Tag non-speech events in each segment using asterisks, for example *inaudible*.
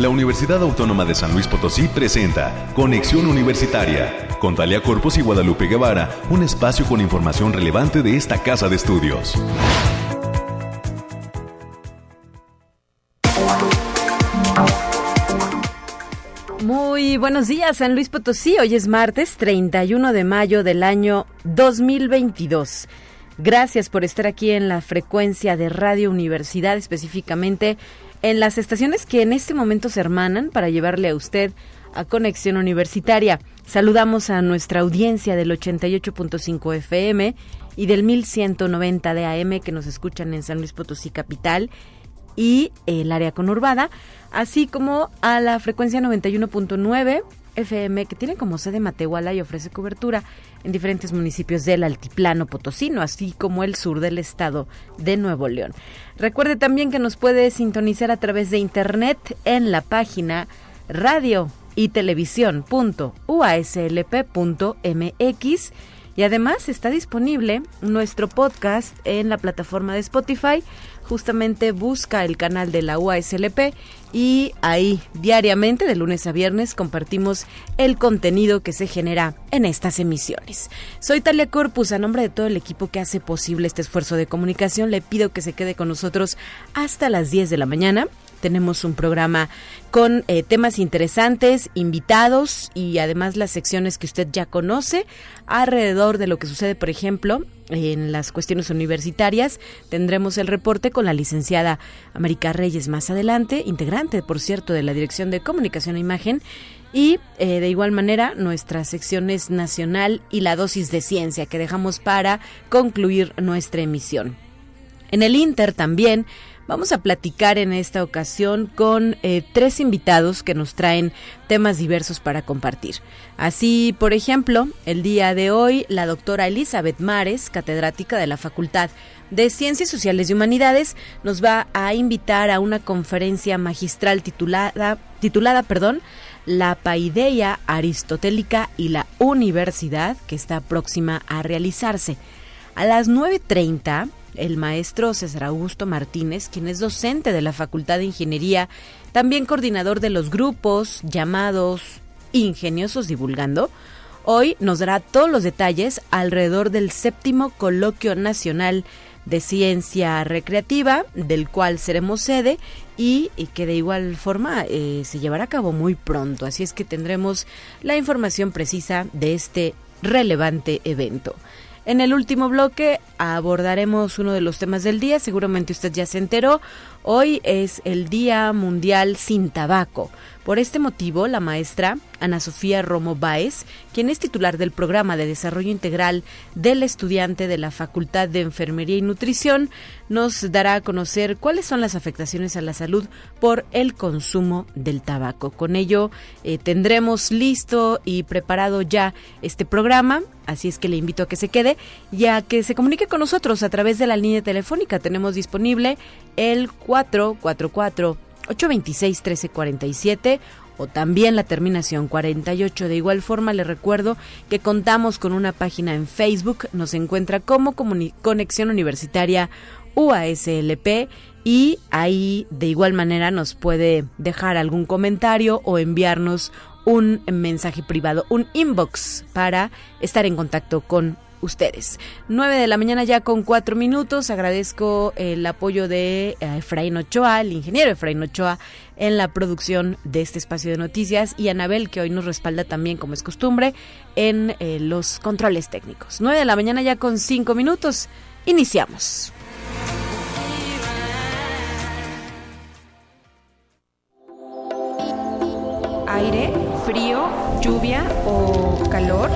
la Universidad Autónoma de San Luis Potosí presenta Conexión Universitaria con Talia Corpus y Guadalupe Guevara, un espacio con información relevante de esta casa de estudios. Muy buenos días, San Luis Potosí. Hoy es martes 31 de mayo del año 2022. Gracias por estar aquí en la frecuencia de Radio Universidad, específicamente en las estaciones que en este momento se hermanan para llevarle a usted a Conexión Universitaria. Saludamos a nuestra audiencia del 88.5 FM y del 1190 de AM que nos escuchan en San Luis Potosí Capital y el área conurbada, así como a la frecuencia 91.9 FM que tiene como sede Matehuala y ofrece cobertura en diferentes municipios del altiplano potosino, así como el sur del estado de Nuevo León. Recuerde también que nos puede sintonizar a través de internet en la página radio y televisión.uaslp.mx y además está disponible nuestro podcast en la plataforma de Spotify justamente busca el canal de la UASLP y ahí diariamente de lunes a viernes compartimos el contenido que se genera en estas emisiones. Soy Talia Corpus, a nombre de todo el equipo que hace posible este esfuerzo de comunicación, le pido que se quede con nosotros hasta las 10 de la mañana tenemos un programa con eh, temas interesantes, invitados y además las secciones que usted ya conoce alrededor de lo que sucede, por ejemplo, en las cuestiones universitarias. Tendremos el reporte con la licenciada América Reyes más adelante, integrante, por cierto, de la Dirección de Comunicación e Imagen. Y eh, de igual manera nuestras secciones nacional y la dosis de ciencia que dejamos para concluir nuestra emisión. En el Inter también Vamos a platicar en esta ocasión con eh, tres invitados que nos traen temas diversos para compartir. Así, por ejemplo, el día de hoy, la doctora Elizabeth Mares, catedrática de la Facultad de Ciencias Sociales y Humanidades, nos va a invitar a una conferencia magistral titulada, titulada perdón, La Paideia Aristotélica y la Universidad, que está próxima a realizarse. A las 9.30 el maestro César Augusto Martínez, quien es docente de la Facultad de Ingeniería, también coordinador de los grupos llamados Ingeniosos Divulgando, hoy nos dará todos los detalles alrededor del séptimo Coloquio Nacional de Ciencia Recreativa, del cual seremos sede y, que de igual forma eh, se llevará a cabo muy pronto. Así es que tendremos la información precisa de este relevante evento. En el último bloque abordaremos uno de los temas del día, seguramente usted ya se enteró. Hoy es el Día Mundial sin Tabaco. Por este motivo, la maestra Ana Sofía Romo Báez, quien es titular del programa de desarrollo integral del estudiante de la Facultad de Enfermería y Nutrición, nos dará a conocer cuáles son las afectaciones a la salud por el consumo del tabaco. Con ello, eh, tendremos listo y preparado ya este programa, así es que le invito a que se quede y a que se comunique con nosotros a través de la línea telefónica. Tenemos disponible el 444 826 1347 o también la terminación 48. De igual forma, le recuerdo que contamos con una página en Facebook, nos encuentra como Conexión Universitaria UASLP y ahí de igual manera nos puede dejar algún comentario o enviarnos un mensaje privado, un inbox para estar en contacto con ustedes. 9 de la mañana ya con cuatro minutos. Agradezco el apoyo de eh, Efraín Ochoa, el ingeniero Efraín Ochoa, en la producción de este espacio de noticias y Anabel, que hoy nos respalda también, como es costumbre, en eh, los controles técnicos. 9 de la mañana ya con cinco minutos. Iniciamos. Aire, frío, lluvia o calor.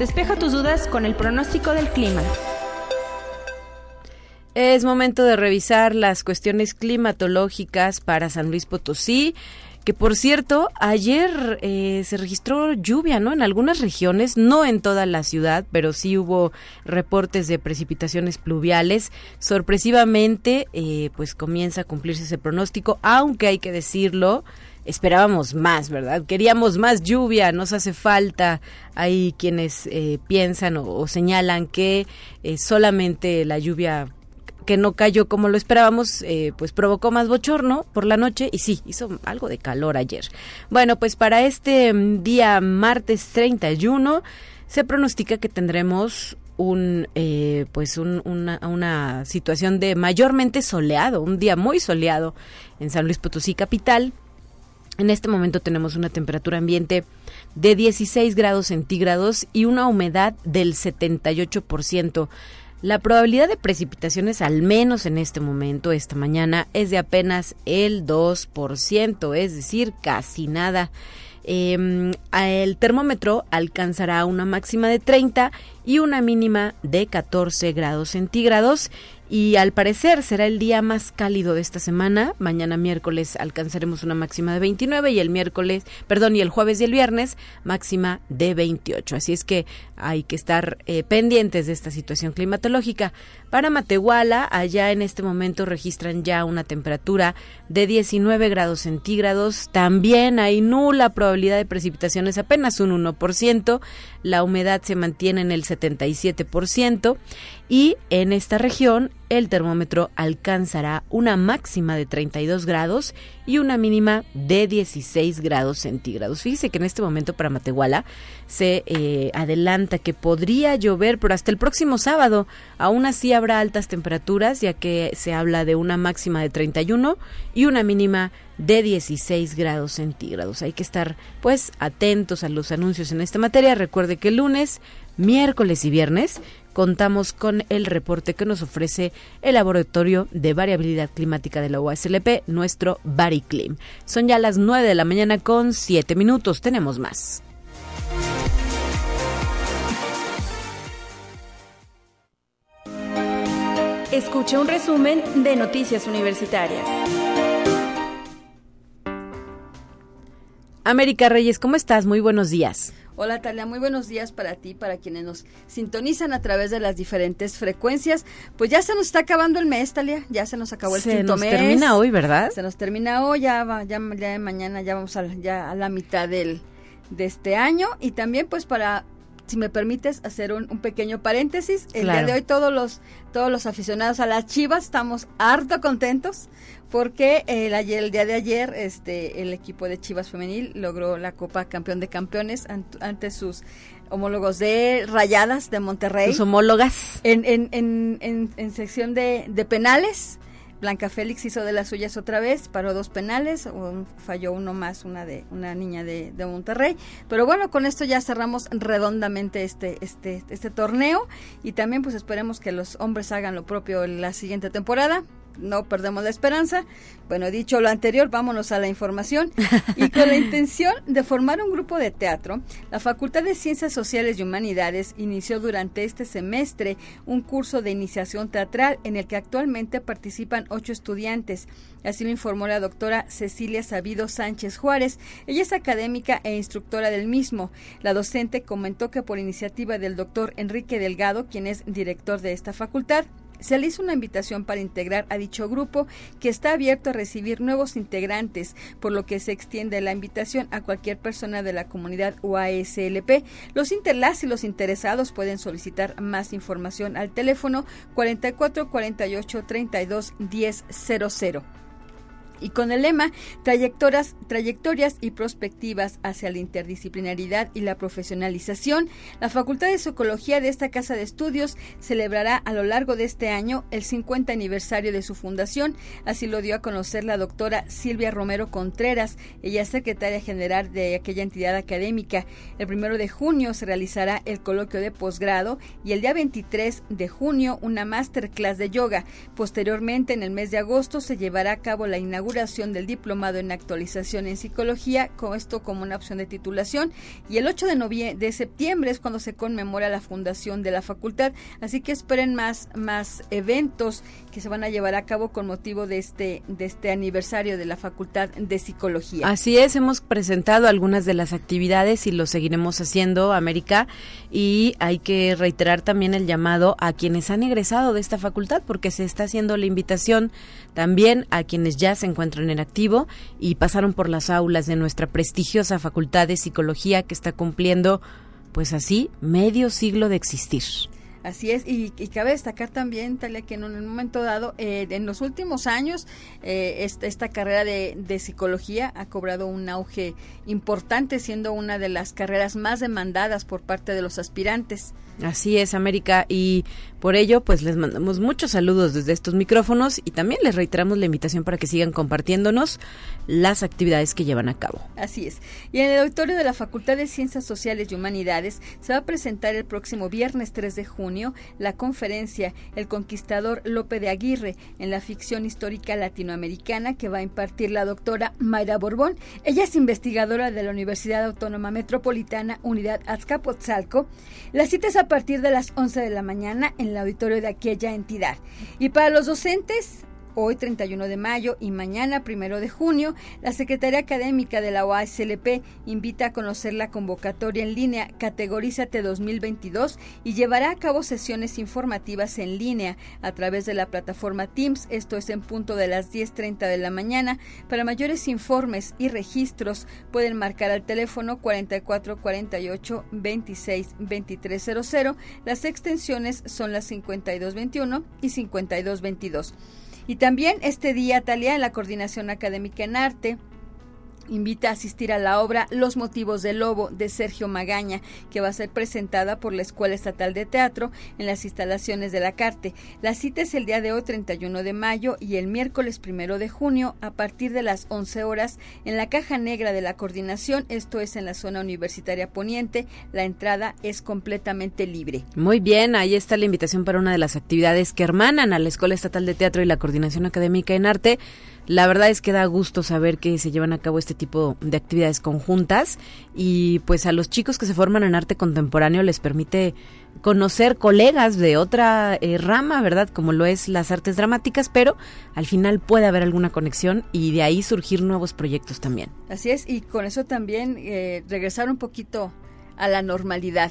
Despeja tus dudas con el pronóstico del clima. Es momento de revisar las cuestiones climatológicas para San Luis Potosí, que por cierto, ayer eh, se registró lluvia, ¿no? En algunas regiones, no en toda la ciudad, pero sí hubo reportes de precipitaciones pluviales. Sorpresivamente, eh, pues comienza a cumplirse ese pronóstico, aunque hay que decirlo, esperábamos más, ¿verdad? Queríamos más lluvia, nos hace falta. Hay quienes eh, piensan o, señalan que eh, solamente la lluvia que no cayó como lo esperábamos, eh, pues provocó más bochorno por la noche y sí, hizo algo de calor ayer. Bueno, pues para este mm, día martes 31 se pronostica que tendremos un eh, pues una, una situación de mayormente soleado, un día muy soleado en San Luis Potosí capital. En este momento tenemos una temperatura ambiente de 16 grados centígrados y una humedad del 78%. La probabilidad de precipitaciones, al menos en este momento, esta mañana, es de apenas el 2%, es decir, casi nada. Eh, el termómetro alcanzará una máxima de 30 y una mínima de 14 grados centígrados y al parecer será el día más cálido de esta semana. Mañana miércoles alcanzaremos una máxima de 29 y el miércoles, perdón, y el jueves y el viernes máxima de 28. Así es que hay que estar eh, pendientes de esta situación climatológica. Para Matehuala, allá en este momento registran ya una temperatura de 19 grados centígrados. También hay nula probabilidad de precipitaciones, apenas un 1%. La humedad se mantiene en el 77% y en esta región el termómetro alcanzará una máxima de 32 grados y una mínima de 16 grados centígrados. Fíjese que en este momento para Matehuala se eh, adelanta que podría llover, pero hasta el próximo sábado aún así habrá altas temperaturas, ya que se habla de una máxima de 31 y una mínima de 16 grados centígrados. Hay que estar pues atentos a los anuncios en esta materia. Recuerde que el lunes, miércoles y viernes contamos con el reporte que nos ofrece el Laboratorio de Variabilidad Climática de la UASLP, nuestro Bariclim. Son ya las 9 de la mañana con 7 minutos. Tenemos más. Escuche un resumen de Noticias Universitarias. América Reyes, ¿cómo estás? Muy buenos días. Hola Talia, muy buenos días para ti, para quienes nos sintonizan a través de las diferentes frecuencias. Pues ya se nos está acabando el mes, Talia, ya se nos acabó el se quinto nos mes. termina hoy, ¿verdad? Se nos termina hoy, ya, va, ya, ya mañana ya vamos a, ya a la mitad del, de este año y también pues para si me permites hacer un, un pequeño paréntesis, el Claro. día de hoy todos los todos los aficionados a las Chivas estamos harto contentos porque el, ayer, el día de ayer este el equipo de Chivas femenil logró la Copa Campeón de Campeones ant- ante sus homólogos de Rayadas de Monterrey Tus homólogas. en, en, en, en, en sección de, de penales. Blanca Félix hizo de las suyas otra vez, paró dos penales, un- falló uno más, una de una niña de, de Monterrey. Pero bueno, con esto ya cerramos redondamente este, este, este torneo y también pues esperemos que los hombres hagan lo propio en la siguiente temporada. No perdemos la esperanza. Bueno, dicho lo anterior, vámonos a la información. Y con la *laughs* intención de formar un grupo de teatro, la Facultad de Ciencias Sociales y Humanidades inició durante este semestre un curso de iniciación teatral en el que actualmente participan ocho estudiantes. Así lo informó la doctora Cecilia Sabido Sánchez Juárez. Ella es académica e instructora del mismo. La docente comentó que por iniciativa del doctor Enrique Delgado, quien es director de esta facultad, se le hizo una invitación para integrar a dicho grupo que está abierto a recibir nuevos integrantes, por lo que se extiende la invitación a cualquier persona de la comunidad UASLP. Los interlas y los interesados pueden solicitar más información al teléfono 44 48 32 10 00 y con el lema trayectorias, trayectorias y prospectivas hacia la interdisciplinaridad y la profesionalización, la Facultad de Psicología de esta Casa de Estudios celebrará a lo largo de este año el 50 aniversario de su fundación. Así lo dio a conocer la doctora Silvia Romero Contreras, ella es secretaria general de aquella entidad académica. El primero de junio se realizará el coloquio de posgrado y el día 23 de junio una masterclass de yoga. Posteriormente, en el mes de agosto, se llevará a cabo la inauguración del diplomado en actualización en psicología, con esto como una opción de titulación. Y el 8 de, de septiembre es cuando se conmemora la fundación de la facultad. Así que esperen más, más eventos que se van a llevar a cabo con motivo de este, de este aniversario de la Facultad de Psicología. Así es, hemos presentado algunas de las actividades y lo seguiremos haciendo, América, y hay que reiterar también el llamado a quienes han egresado de esta facultad, porque se está haciendo la invitación también a quienes ya se encuentran en activo y pasaron por las aulas de nuestra prestigiosa Facultad de Psicología que está cumpliendo, pues así, medio siglo de existir. Así es, y, cabe destacar también, Talia, que en un momento dado, eh, en los últimos años, eh, esta, esta, carrera de, de, psicología ha cobrado un auge importante, siendo una de las carreras más demandadas por parte de los aspirantes. Así es, América, y por ello, pues les mandamos muchos saludos desde estos micrófonos y también les reiteramos la invitación para que sigan compartiéndonos las actividades que llevan a cabo. Así es. Y en el auditorio de la Facultad de Ciencias Sociales y Humanidades se va a presentar el próximo viernes 3 de junio la conferencia El Conquistador Lope de Aguirre en la ficción histórica latinoamericana que va a impartir la doctora Mayra Borbón. Ella es investigadora de la Universidad Autónoma Metropolitana Unidad Azcapotzalco. La cita a partir de las 11 de la mañana en el auditorio de aquella entidad. Y para los docentes, Hoy, 31 de mayo y mañana, 1 de junio, la Secretaría Académica de la OASLP invita a conocer la convocatoria en línea Categorízate 2022 y llevará a cabo sesiones informativas en línea a través de la plataforma Teams. Esto es en punto de las 10.30 de la mañana. Para mayores informes y registros pueden marcar al teléfono 4448 26 2300. Las extensiones son las 5221 y 5222. Y también este día, Talia, en la Coordinación Académica en Arte, invita a asistir a la obra Los motivos del lobo de Sergio Magaña, que va a ser presentada por la Escuela Estatal de Teatro en las instalaciones de la Carte. La cita es el día de hoy, 31 de mayo, y el miércoles 1 de junio, a partir de las 11 horas, en la caja negra de la coordinación, esto es en la zona universitaria poniente. La entrada es completamente libre. Muy bien, ahí está la invitación para una de las actividades que hermanan a la Escuela Estatal de Teatro y la Coordinación Académica en Arte. La verdad es que da gusto saber que se llevan a cabo este tipo de actividades conjuntas y pues a los chicos que se forman en arte contemporáneo les permite conocer colegas de otra eh, rama, ¿verdad? Como lo es las artes dramáticas, pero al final puede haber alguna conexión y de ahí surgir nuevos proyectos también. Así es, y con eso también eh, regresar un poquito a la normalidad.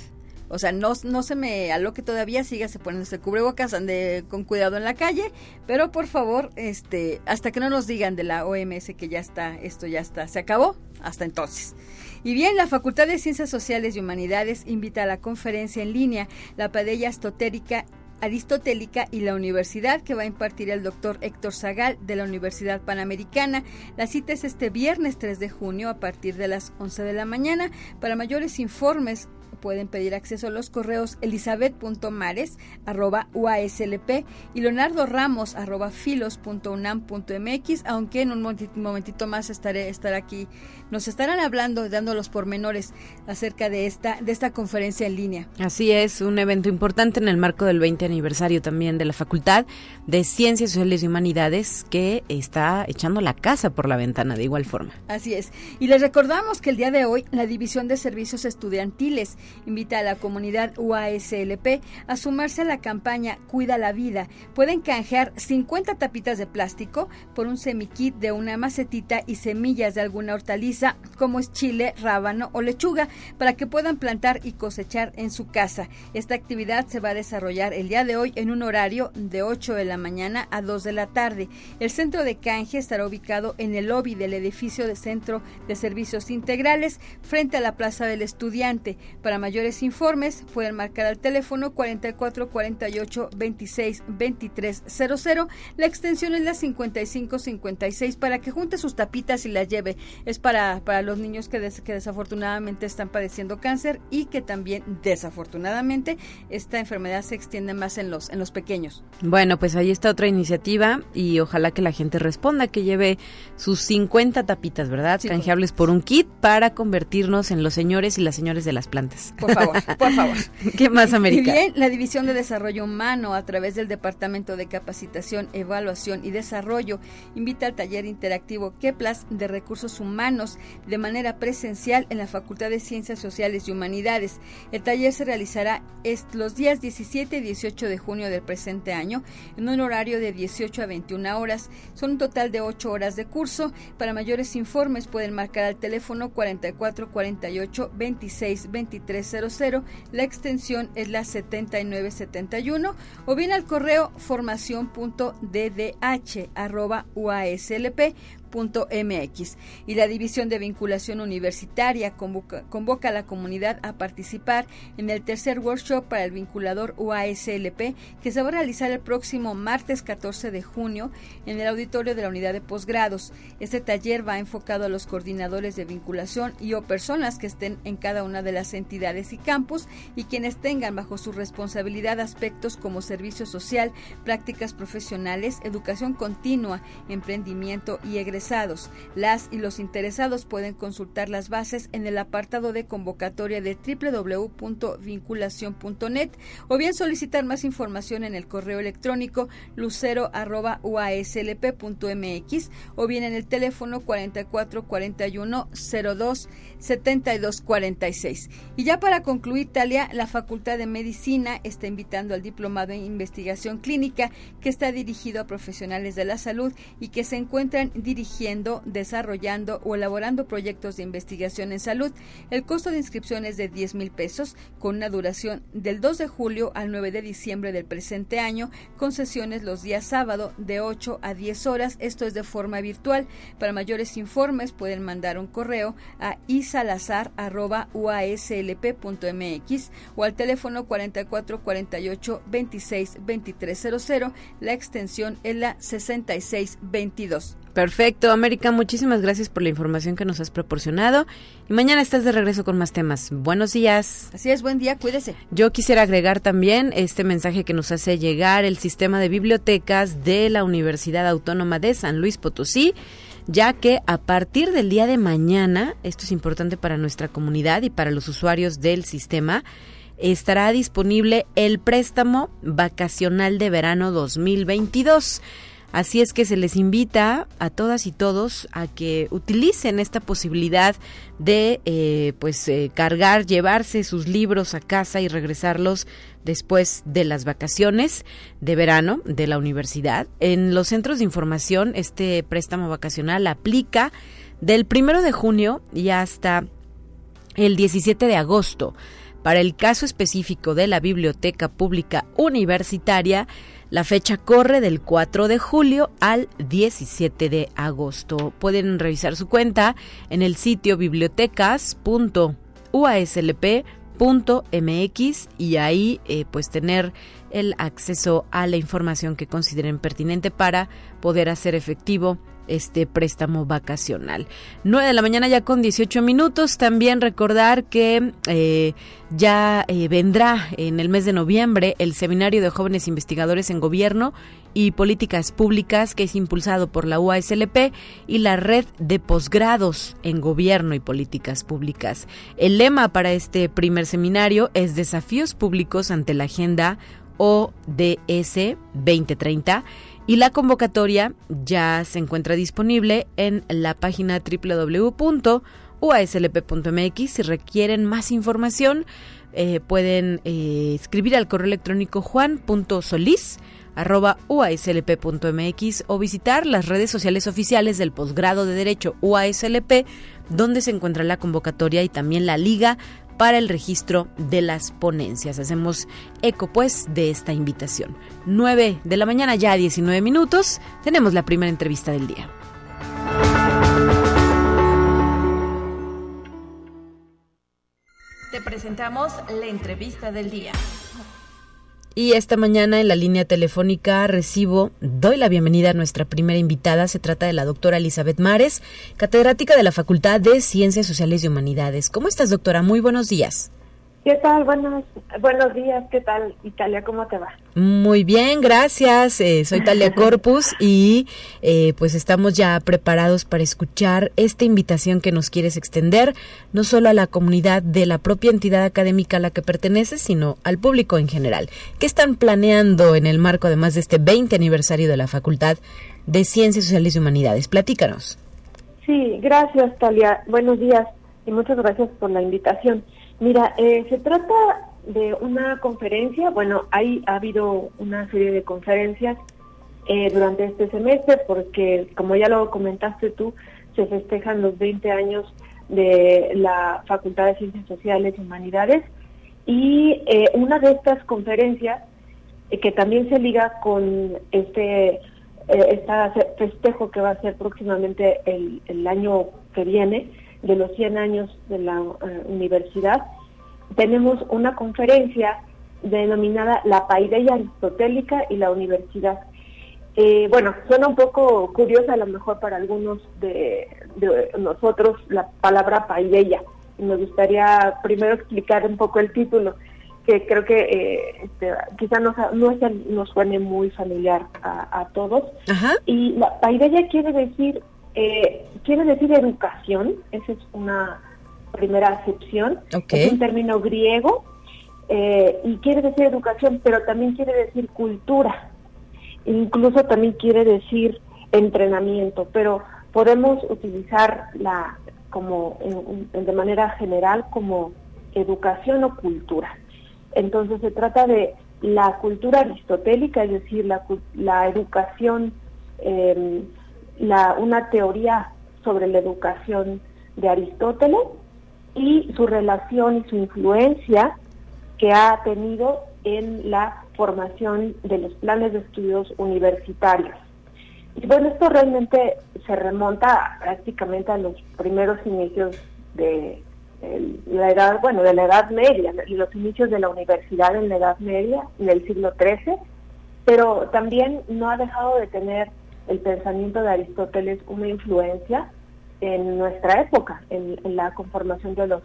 O sea, no, no se me aloque todavía, sígase poniéndose cubrebocas, ande con cuidado en la calle, pero por favor, este, hasta que no nos digan de la OMS que ya está, esto ya está, se acabó, hasta entonces. Y bien, la Facultad de Ciencias Sociales y Humanidades invita a la conferencia en línea La Padella Astotérica aristotélica y la universidad que va a impartir el doctor Héctor Zagal de la Universidad Panamericana. La cita es este viernes 3 de junio a partir de las 11 de la mañana. Para mayores informes pueden pedir acceso a los correos elizabeth.mares.uaslp y leonardo ramos filos.unam.mx, aunque en un momentito más estaré, estar aquí. Nos estarán hablando, dando los pormenores acerca de esta, de esta conferencia en línea. Así es, un evento importante en el marco del 20 aniversario también de la Facultad de Ciencias Sociales y Humanidades que está echando la casa por la ventana de igual forma. Así es. Y les recordamos que el día de hoy la División de Servicios Estudiantiles invita a la comunidad UASLP a sumarse a la campaña Cuida la Vida. Pueden canjear 50 tapitas de plástico por un semikit de una macetita y semillas de alguna hortaliza como es chile, rábano o lechuga para que puedan plantar y cosechar en su casa. Esta actividad se va a desarrollar el día de hoy en un horario de 8 de la mañana a 2 de la tarde. El centro de canje estará ubicado en el lobby del edificio de Centro de Servicios Integrales frente a la Plaza del Estudiante. Para mayores informes pueden marcar al teléfono 44 48 26 23 00. La extensión es la 55 56 para que junte sus tapitas y las lleve. Es para, para los niños que, que desafortunadamente están padeciendo cáncer y que también desafortunadamente esta enfermedad se extiende más en los, en los pequeños. Bueno, pues ahí está otra iniciativa y ojalá que la gente responda, que lleve sus 50 tapitas, ¿verdad? Canjeables por un kit para convertirnos en los señores y las señores de las plantas. Por favor, por favor. *laughs* ¿Qué más, América? Y bien, la División de Desarrollo Humano, a través del Departamento de Capacitación, Evaluación y Desarrollo, invita al taller interactivo Keplas de Recursos Humanos de manera presencial en la Facultad de Ciencias Sociales y Humanidades. El taller se realizará los días 17 y 18 de junio del presente año en un horario de 18 a 21 horas. Son un total de 8 horas de curso. Para mayores informes pueden marcar al teléfono 44 48 26 23 la extensión es la 7971, o bien al correo formación.ddh.uaslp .mx. Y la División de Vinculación Universitaria convoca, convoca, a la comunidad a participar en el tercer workshop para el vinculador UASLP que se va a realizar el próximo martes 14 de junio en el auditorio de la unidad de posgrados. Este taller va enfocado a los coordinadores de vinculación y o personas que estén en cada una de las entidades y campus y quienes tengan bajo su responsabilidad aspectos como servicio social, prácticas profesionales, educación continua, emprendimiento y egresación las y los interesados pueden consultar las bases en el apartado de convocatoria de www.vinculación.net o bien solicitar más información en el correo electrónico lucero@uaslp.mx o bien en el teléfono 4441 02 7246. Y ya para concluir, Talia, la Facultad de Medicina está invitando al diplomado en investigación clínica que está dirigido a profesionales de la salud y que se encuentran dirigidos desarrollando o elaborando proyectos de investigación en salud. El costo de inscripción es de 10 mil pesos, con una duración del 2 de julio al 9 de diciembre del presente año, con sesiones los días sábado de 8 a 10 horas. Esto es de forma virtual. Para mayores informes pueden mandar un correo a isalazar.uaslp.mx o al teléfono 4448 26 2300. La extensión es la 6622. Perfecto, América, muchísimas gracias por la información que nos has proporcionado. Y mañana estás de regreso con más temas. Buenos días. Así es, buen día, cuídese. Yo quisiera agregar también este mensaje que nos hace llegar el sistema de bibliotecas de la Universidad Autónoma de San Luis Potosí ya que a partir del día de mañana, esto es importante para nuestra comunidad y para los usuarios del sistema, estará disponible el préstamo vacacional de verano 2022. Así es que se les invita a todas y todos a que utilicen esta posibilidad de eh, pues eh, cargar, llevarse sus libros a casa y regresarlos después de las vacaciones de verano de la universidad. En los centros de información este préstamo vacacional aplica del primero de junio y hasta el 17 de agosto. Para el caso específico de la Biblioteca Pública Universitaria, la fecha corre del 4 de julio al 17 de agosto. Pueden revisar su cuenta en el sitio bibliotecas.uaslp.mx y ahí eh, pues tener el acceso a la información que consideren pertinente para poder hacer efectivo este préstamo vacacional. 9 de la mañana ya con 18 minutos. También recordar que eh, ya eh, vendrá en el mes de noviembre el Seminario de Jóvenes Investigadores en Gobierno y Políticas Públicas que es impulsado por la UASLP y la Red de Posgrados en Gobierno y Políticas Públicas. El lema para este primer seminario es Desafíos Públicos ante la Agenda ODS 2030 y la convocatoria ya se encuentra disponible en la página www.uaslp.mx. Si requieren más información, eh, pueden eh, escribir al correo electrónico juan.solís o visitar las redes sociales oficiales del posgrado de Derecho UASLP, donde se encuentra la convocatoria y también la liga para el registro de las ponencias. Hacemos eco pues de esta invitación. 9 de la mañana ya 19 minutos, tenemos la primera entrevista del día. Te presentamos la entrevista del día. Y esta mañana en la línea telefónica recibo, doy la bienvenida a nuestra primera invitada. Se trata de la doctora Elizabeth Mares, catedrática de la Facultad de Ciencias Sociales y Humanidades. ¿Cómo estás, doctora? Muy buenos días. ¿Qué tal? Buenos, buenos días. ¿Qué tal, Italia? ¿Cómo te va? Muy bien, gracias. Eh, soy Talia *laughs* Corpus y eh, pues estamos ya preparados para escuchar esta invitación que nos quieres extender, no solo a la comunidad de la propia entidad académica a la que perteneces, sino al público en general. ¿Qué están planeando en el marco además de este 20 aniversario de la Facultad de Ciencias Sociales y Humanidades? Platícanos. Sí, gracias, Talia. Buenos días y muchas gracias por la invitación. Mira, eh, se trata de una conferencia, bueno, hay, ha habido una serie de conferencias eh, durante este semestre porque, como ya lo comentaste tú, se festejan los 20 años de la Facultad de Ciencias Sociales y Humanidades. Y eh, una de estas conferencias que también se liga con este este festejo que va a ser próximamente el, el, año que viene de los 100 años de la universidad, tenemos una conferencia denominada La Paideia Aristotélica y la Universidad. Eh, bueno, suena un poco curiosa a lo mejor para algunos de, nosotros la palabra paideia. Me gustaría primero explicar un poco el título, que creo que eh, este, quizá no, no nos suene muy familiar a, todos. Y la paideia quiere decir, eh, quiere decir educación, esa es una primera acepción. Es un término griego eh, y quiere decir educación, pero también quiere decir cultura. Incluso también quiere decir entrenamiento, pero podemos utilizarla como de manera general como educación o cultura. Entonces se trata de la cultura aristotélica, es decir, la, la educación, em, la, una teoría sobre la educación de Aristóteles y su relación y su influencia que ha tenido en la formación de los planes de estudios universitarios. Y bueno, esto realmente se remonta prácticamente a los primeros inicios de la edad, bueno, de la Edad Media, los inicios de la universidad en la Edad Media, en el siglo XIII, pero también no ha dejado de tener el pensamiento de Aristóteles una influencia en nuestra época, en, la conformación de los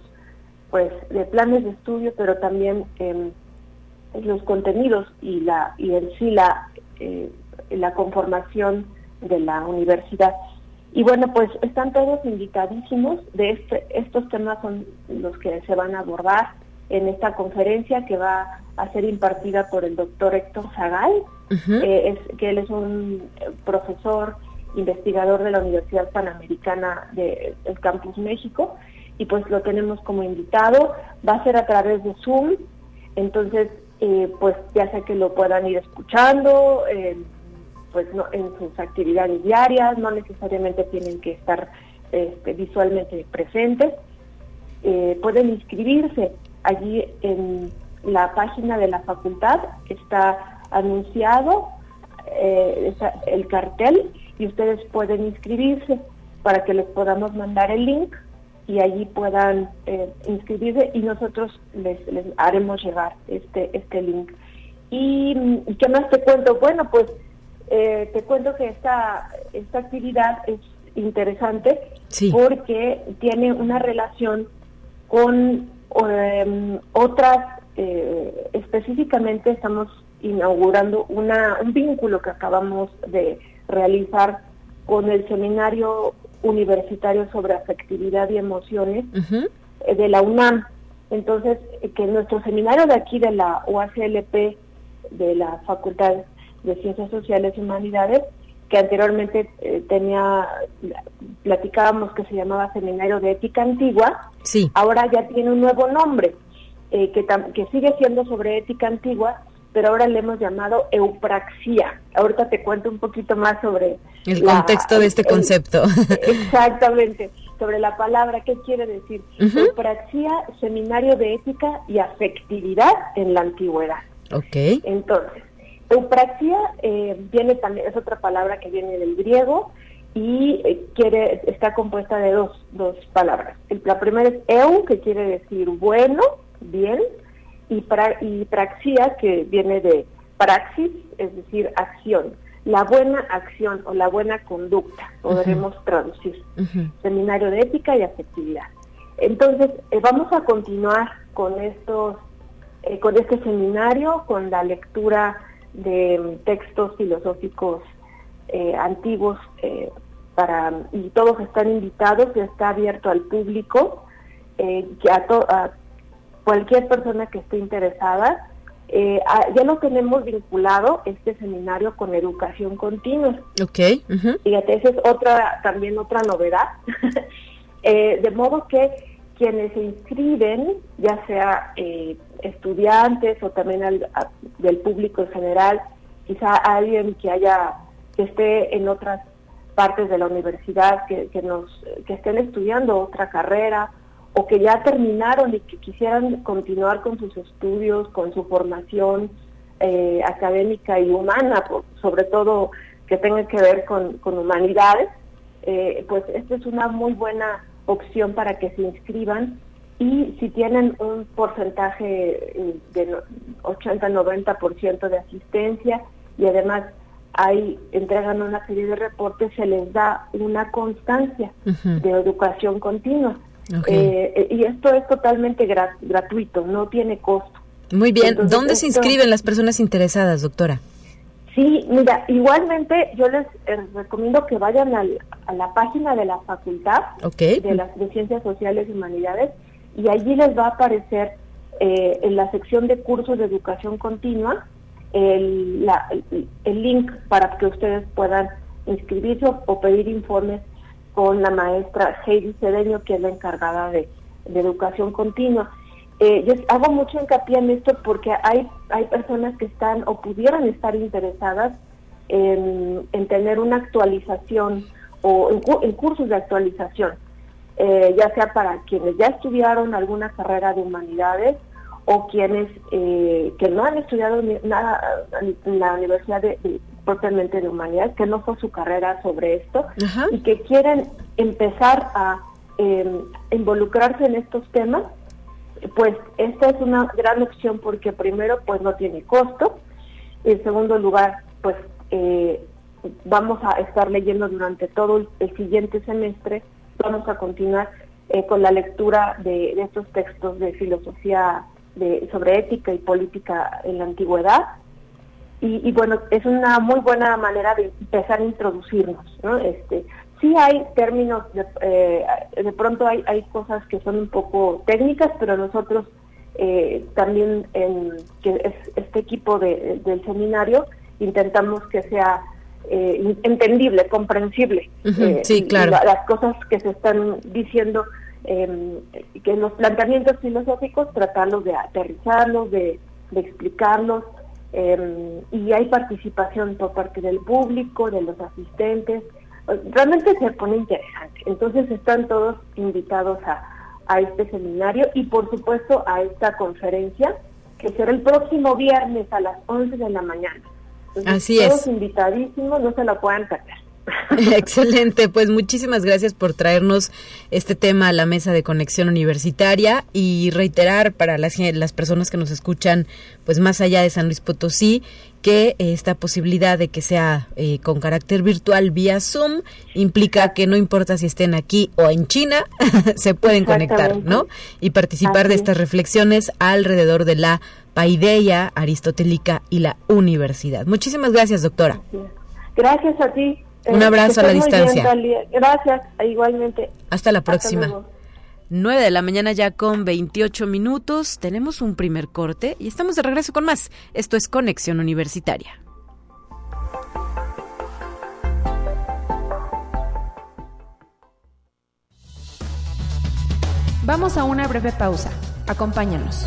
pues de planes de estudio, pero también en, los contenidos y la y en sí la eh, la conformación de la universidad. Y bueno, pues están todos invitadísimos. De este, estos temas son los que se van a abordar en esta conferencia que va a ser impartida por el doctor Héctor Zagal, eh, es, que él es un profesor investigador de la Universidad Panamericana del Campus México, y pues lo tenemos como invitado. Va a ser a través de Zoom, entonces eh, pues ya sé que lo puedan ir escuchando, pues no, en sus actividades diarias, no necesariamente tienen que estar este, visualmente presentes. Eh, pueden inscribirse allí en la página de la facultad, está anunciado eh, el cartel y ustedes pueden inscribirse para que les podamos mandar el link y allí puedan eh, inscribirse y nosotros les, haremos llegar este este link. Y, qué más te cuento? Bueno, pues eh, te cuento que esta, esta actividad es interesante porque tiene una relación con em, otras, eh, específicamente estamos inaugurando una, un vínculo que acabamos de realizar con el Seminario Universitario sobre Afectividad y Emociones eh, de la UNAM. Entonces, eh, que nuestro seminario de aquí de la UACLP, de la Facultad de Ciencias Sociales y Humanidades, que anteriormente eh, tenía, platicábamos que se llamaba Seminario de Ética Antigua, sí. ahora ya tiene un nuevo nombre, que, que sigue siendo sobre ética antigua, pero ahora le hemos llamado eupraxia. Ahorita te cuento un poquito más sobre el contexto de este concepto. *laughs* Exactamente, sobre la palabra, ¿qué quiere decir? Eupraxia, seminario de ética y afectividad en la antigüedad. Ok. Entonces, eupraxia eh, viene también, es otra palabra que viene del griego y eh, quiere está compuesta de dos, dos palabras. La primera es eu, que quiere decir bueno, bien, y, pra, y praxia, que viene de praxis, es decir, acción. La buena acción o la buena conducta, podremos traducir. Seminario de ética y afectividad. Entonces, eh, vamos a continuar con estos, eh, con este seminario, con la lectura de textos filosóficos eh, antiguos para y todos están invitados, está abierto al público, que a, a cualquier persona que esté interesada, eh, ah, ya lo tenemos vinculado este seminario con educación continua. Ok. Fíjate, esa es otra, también otra novedad. *laughs* Eh, de modo que quienes se inscriben, ya sea eh, estudiantes o también del público en general, quizá alguien que haya, que esté en otras partes de la universidad, que, que nos, que estén estudiando otra carrera o que ya terminaron y que quisieran continuar con sus estudios, con su formación eh, académica y humana, sobre todo que tengan que ver con, con humanidades, eh, pues esta es una muy buena opción para que se inscriban y si tienen un porcentaje eh, de 80-90% de asistencia y además hay entregan una serie de reportes, se les da una constancia de educación continua. Eh, y esto es totalmente gratuito, no tiene costo. Muy bien, ¿dónde se inscriben las personas interesadas, doctora? Sí, mira, igualmente yo les eh, recomiendo que vayan a la página de la facultad de las de Ciencias Sociales y Humanidades y allí les va a aparecer eh, en la sección de cursos de educación continua el, el, link para que ustedes puedan inscribirse o, pedir informes con la maestra Heidi Cedeño, que es la encargada de, educación continua. Eh, yo hago mucho hincapié en esto porque hay, hay personas que están o pudieran estar interesadas en, tener una actualización o en cursos de actualización. Eh, ya sea para quienes ya estudiaron alguna carrera de humanidades o quienes eh, que no han estudiado nada en la universidad de, propiamente de humanidades, que no fue su carrera sobre esto, y que quieren empezar a em, involucrarse en estos temas, pues esta es una gran opción porque primero pues no tiene costo, en segundo lugar pues eh, vamos a estar leyendo durante todo el siguiente semestre vamos a continuar eh, con la lectura de, estos textos de filosofía de, sobre ética y política en la antigüedad. Y, bueno, es una muy buena manera de empezar a introducirnos, ¿no? Este, sí hay términos, de, eh, de pronto hay, hay cosas que son un poco técnicas, pero nosotros eh, también en que es este equipo de, del seminario intentamos que sea eh, entendible, comprensible. Sí, claro. las cosas que se están diciendo, eh, que los planteamientos filosóficos, tratarlos de aterrizarlos, de, explicarlos, em, y hay participación por parte del público, de los asistentes. Realmente se pone interesante. Entonces están todos invitados a, a este seminario y por supuesto a esta conferencia que será el próximo viernes a las 11 de la mañana. Así es. Todos invitadísimos, no se la puedan perder. *laughs* Excelente, pues muchísimas gracias por traernos este tema a la mesa de conexión universitaria y reiterar para las, las personas que nos escuchan, pues más allá de San Luis Potosí, que esta posibilidad de que sea eh, con carácter virtual vía Zoom implica que no importa si estén aquí o en China, *laughs* se pueden conectar, ¿no? Y participar de estas reflexiones alrededor de la paideia aristotélica y la universidad. Muchísimas gracias, doctora. Gracias a ti. Un abrazo a la distancia. Gracias, igualmente. Hasta la próxima. 9 de la mañana ya con 28 minutos. Tenemos un primer corte y estamos de regreso con más. Esto es Conexión Universitaria. Vamos a una breve pausa. Acompáñanos.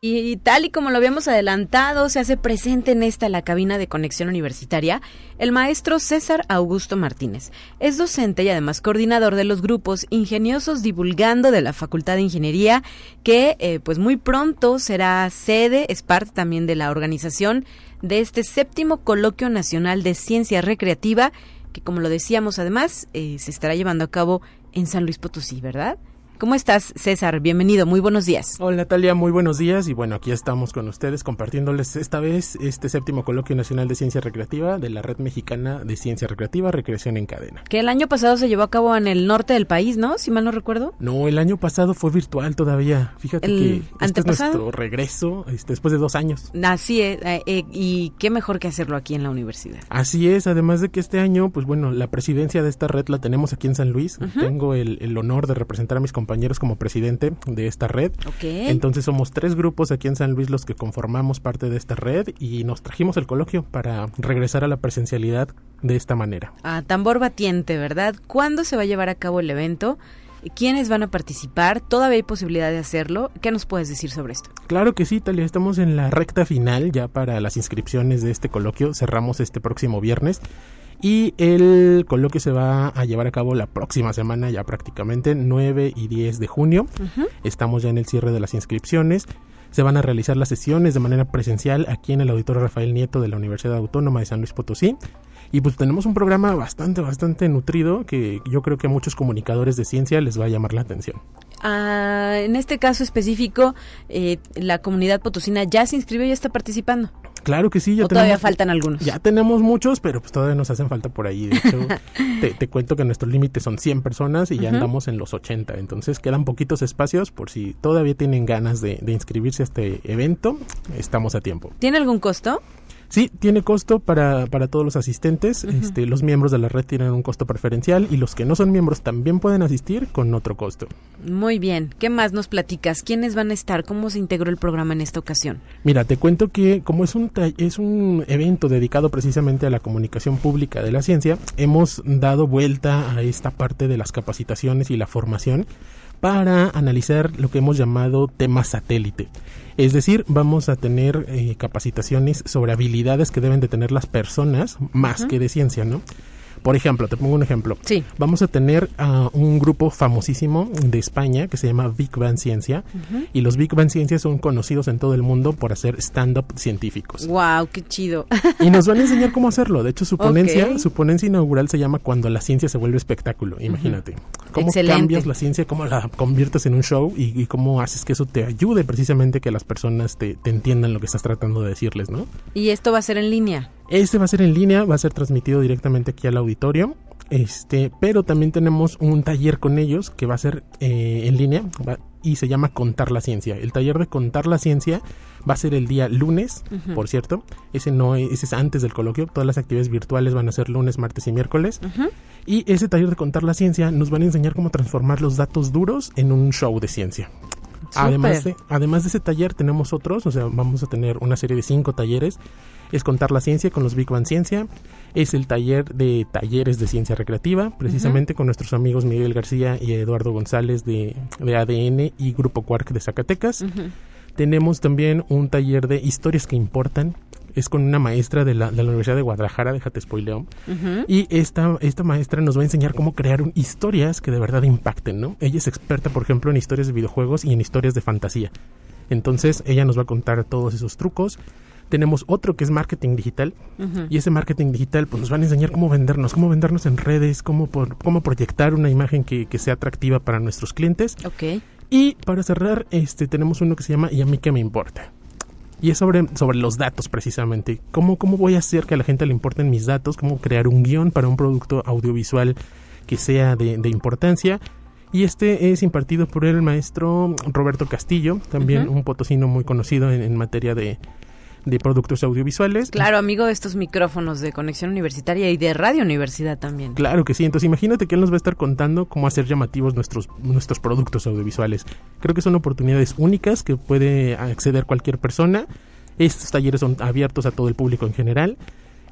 Y tal y como lo habíamos adelantado, se hace presente en esta la cabina de conexión universitaria el maestro César Augusto Martínez. Es docente y además coordinador de los grupos Ingeniosos Divulgando de la Facultad de Ingeniería, que eh, pues muy pronto será sede, es parte también de la organización de este séptimo Coloquio Nacional de Ciencia Recreativa, que como lo decíamos además, eh, se estará llevando a cabo en San Luis Potosí, ¿verdad? ¿Cómo estás, César? Bienvenido, muy buenos días. Hola, Natalia, muy buenos días. Y bueno, aquí estamos con ustedes compartiéndoles esta vez este séptimo Coloquio Nacional de Ciencia Recreativa de la Red Mexicana de Ciencia Recreativa, Recreación en Cadena. Que el año pasado se llevó a cabo en el norte del país, ¿no? Si mal no recuerdo. No, el año pasado fue virtual todavía. Fíjate que este es nuestro regreso este, después de dos años. Así es, eh, eh, y qué mejor que hacerlo aquí en la universidad. Así es, además de que este año, pues bueno, la presidencia de esta red la tenemos aquí en San Luis. Tengo el, el honor de representar a mis compañeros como presidente de esta red. Entonces somos tres grupos aquí en San Luis los que conformamos parte de esta red y nos trajimos el coloquio para regresar a la presencialidad de esta manera. A tambor batiente, ¿verdad? ¿Cuándo se va a llevar a cabo el evento? quiénes van a participar, todavía hay posibilidad de hacerlo. ¿Qué nos puedes decir sobre esto? Claro que sí, Talia, estamos en la recta final ya para las inscripciones de este coloquio. Cerramos este próximo viernes. Y el coloquio se va a llevar a cabo la próxima semana, ya prácticamente 9 y 10 de junio. Estamos ya en el cierre de las inscripciones. Se van a realizar las sesiones de manera presencial aquí en el Auditorio Rafael Nieto de la Universidad Autónoma de San Luis Potosí. Y pues tenemos un programa bastante, bastante nutrido que yo creo que a muchos comunicadores de ciencia les va a llamar la atención. Ah, en este caso específico, eh, la comunidad potosina ya se inscribió y ya está participando. Claro que sí. Ya todavía faltan algunos. Ya tenemos muchos, pero pues todavía nos hacen falta por ahí. De hecho, *laughs* te, cuento que nuestro límite son 100 personas y ya andamos en los 80. Entonces quedan poquitos espacios por si todavía tienen ganas de, de inscribirse a este evento. Estamos a tiempo. ¿Tiene algún costo? Sí, tiene costo para, para todos los asistentes. este, los miembros de la red tienen un costo preferencial y los que no son miembros también pueden asistir con otro costo. Muy bien. ¿Qué más nos platicas? ¿Quiénes van a estar? ¿Cómo se integró el programa en esta ocasión? Mira, te cuento que como es un, es un evento dedicado precisamente a la comunicación pública de la ciencia, hemos dado vuelta a esta parte de las capacitaciones y la formación para analizar lo que hemos llamado tema satélite. Es decir, vamos a tener eh, capacitaciones sobre habilidades que deben de tener las personas más que de ciencia, ¿no? Por ejemplo, te pongo un ejemplo. Sí. Vamos a tener a un grupo famosísimo de España que se llama Big Bang Ciencia y los Big Bang Ciencia son conocidos en todo el mundo por hacer stand-up científicos. Wow, qué chido. y nos van a enseñar cómo hacerlo. De hecho, su ponencia, su ponencia inaugural se llama Cuando la ciencia se vuelve espectáculo. Imagínate. Cómo cambias la ciencia, cómo la conviertes en un show y, cómo haces que eso te ayude precisamente que las personas te, te entiendan lo que estás tratando de decirles, ¿no? Y esto va a ser en línea. Este va a ser en línea, va a ser transmitido directamente aquí al auditorio. Este, pero también tenemos un taller con ellos que va a ser eh, en línea y se llama Contar la Ciencia. El taller de Contar la Ciencia va a ser el día lunes, por cierto. Ese no ese es antes del coloquio. Todas las actividades virtuales van a ser lunes, martes y miércoles. Y ese taller de Contar la Ciencia nos van a enseñar cómo transformar los datos duros en un show de ciencia. Además de, además de ese taller tenemos otros, o sea, vamos a tener una serie de cinco talleres es Contar la Ciencia con los Big Bang Ciencia, es el taller de talleres de ciencia recreativa, precisamente con nuestros amigos Miguel García y Eduardo González de, ADN y Grupo Quark de Zacatecas. Tenemos también un taller de historias que importan, es con una maestra de la, de la Universidad de Guadalajara, déjate spoileo. Y esta, esta maestra nos va a enseñar cómo crear historias que de verdad impacten, ¿no? Ella es experta, por ejemplo, en historias de videojuegos y en historias de fantasía. Entonces, ella nos va a contar todos esos trucos. Tenemos otro que es marketing digital y ese marketing digital pues nos van a enseñar cómo vendernos, cómo vendernos en redes, cómo, cómo proyectar una imagen que, sea atractiva para nuestros clientes. Okay. Y para cerrar, este tenemos uno que se llama Y a mí qué me importa. Y es sobre, sobre los datos precisamente. ¿Cómo, ¿Cómo voy a hacer que a la gente le importen mis datos? ¿Cómo crear un guion para un producto audiovisual que sea de, de importancia? Y este es impartido por el maestro Roberto Castillo, también un potosino muy conocido en materia de, de productos audiovisuales. Claro, amigo de estos micrófonos de conexión universitaria y de radio universidad también. Claro que sí, entonces imagínate que él nos va a estar contando cómo hacer llamativos nuestros, nuestros productos audiovisuales. Creo que son oportunidades únicas que puede acceder cualquier persona. Estos talleres son abiertos a todo el público en general.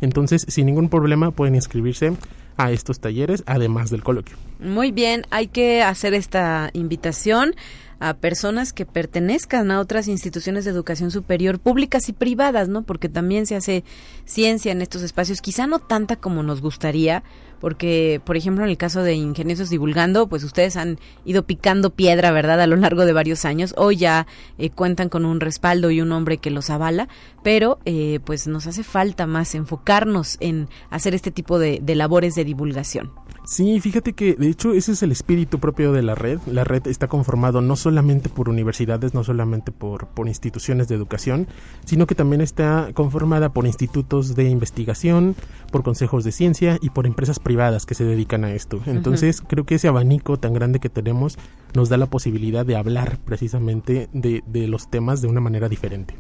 Entonces, sin ningún problema pueden inscribirse a estos talleres, además del coloquio. Muy bien, hay que hacer esta invitación a personas que pertenezcan a otras instituciones de educación superior, públicas y privadas, ¿no? Porque también se hace ciencia en estos espacios, quizá no tanta como nos gustaría, porque, por ejemplo, en el caso de Ingeniosos Divulgando, pues ustedes han ido picando piedra, ¿verdad?, a lo largo de varios años. Hoy ya eh, cuentan con un respaldo y un hombre que los avala, pero eh, pues nos hace falta más enfocarnos en hacer este tipo de labores de divulgación. Sí, fíjate que de hecho ese es el espíritu propio de la red. La red está conformado no solamente por universidades, no solamente por, por instituciones de educación, sino que también está conformada por institutos de investigación, por consejos de ciencia y por empresas privadas que se dedican a esto. Entonces creo que ese abanico tan grande que tenemos nos da la posibilidad de hablar precisamente de, de los temas de una manera diferente.